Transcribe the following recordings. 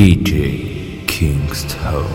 DJ Kingston.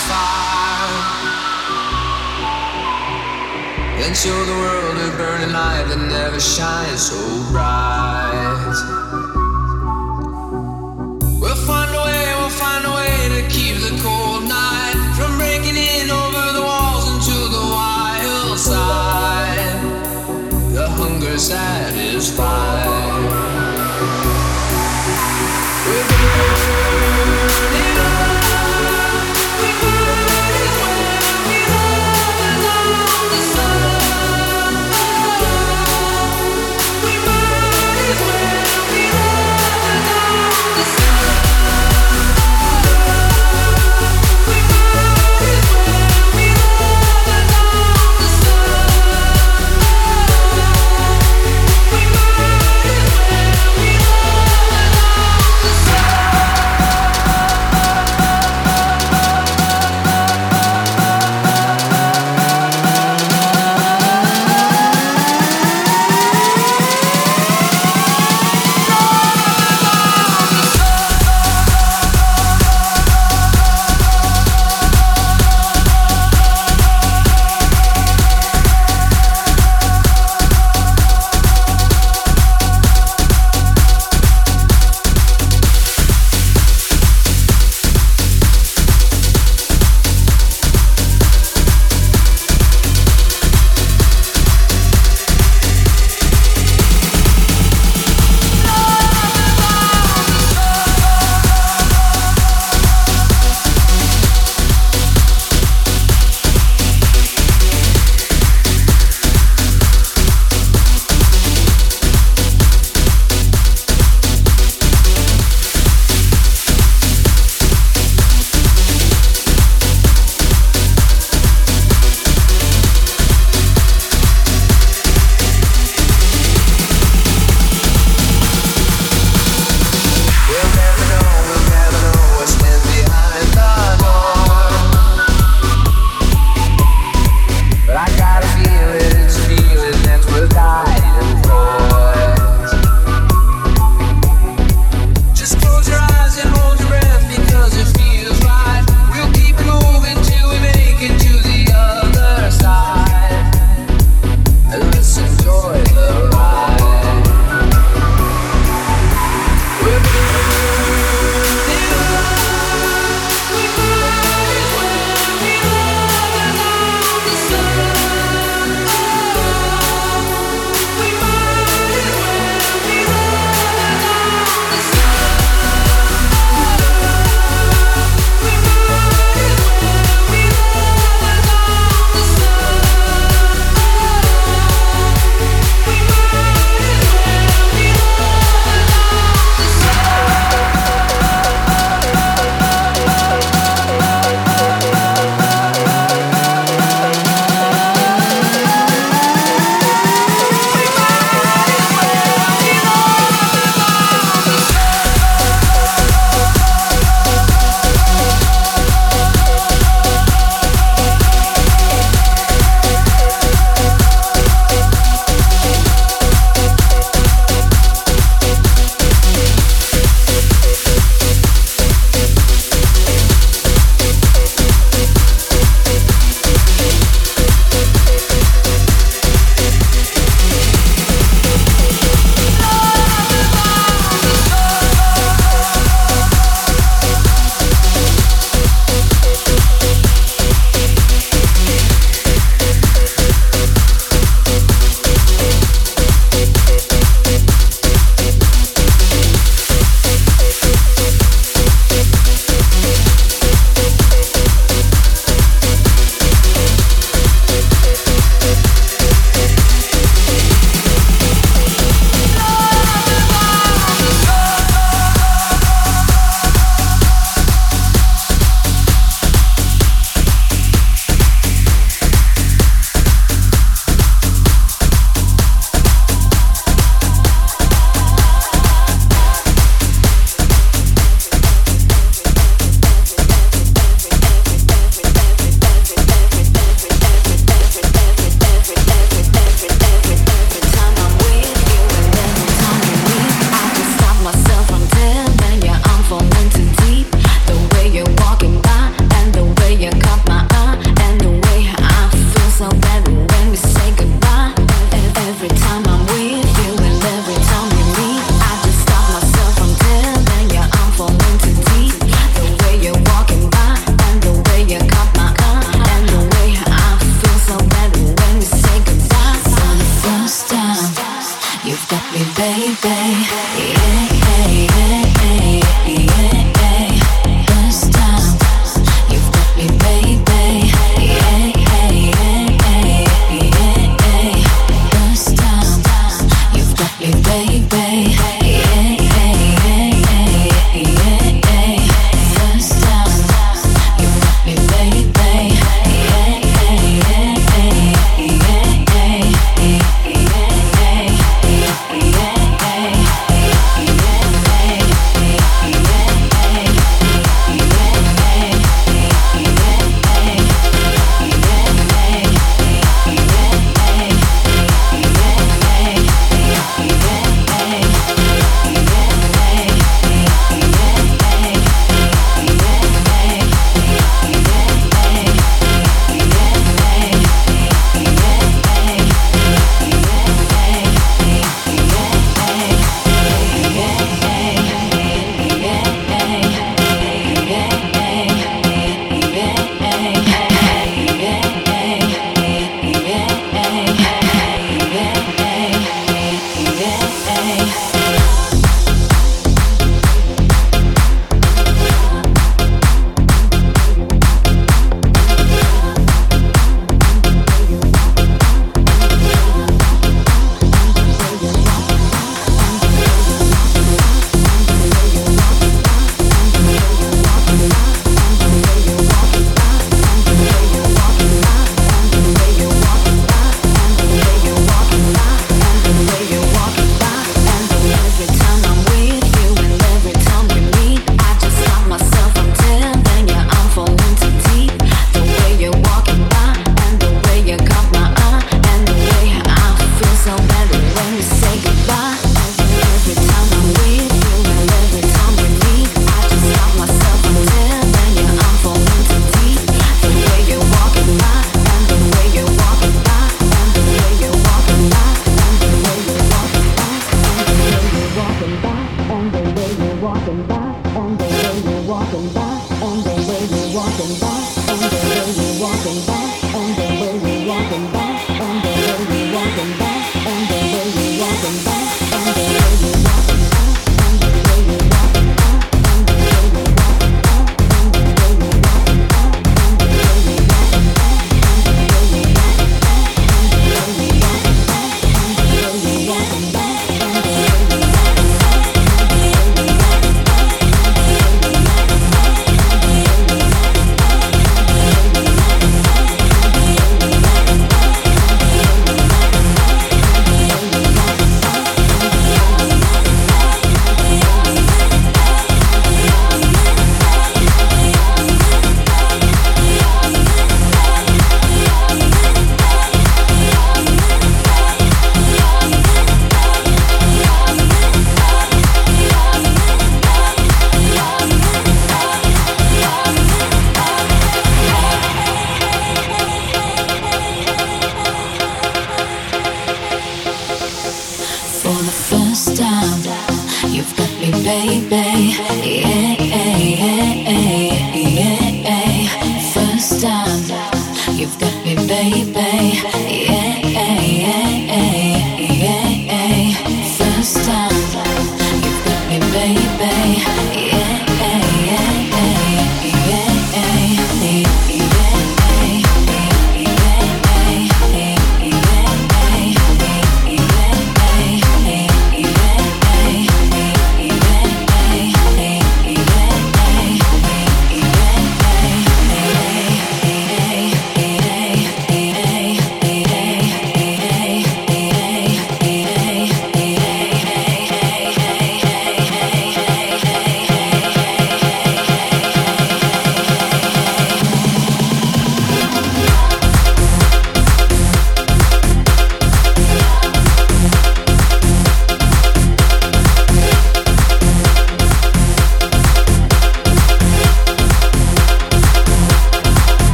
fire and show the world a burning light that never shines so bright. We'll find a way, we'll find a way to keep the cold night from breaking in over the walls into the wild side. The hunger satisfied.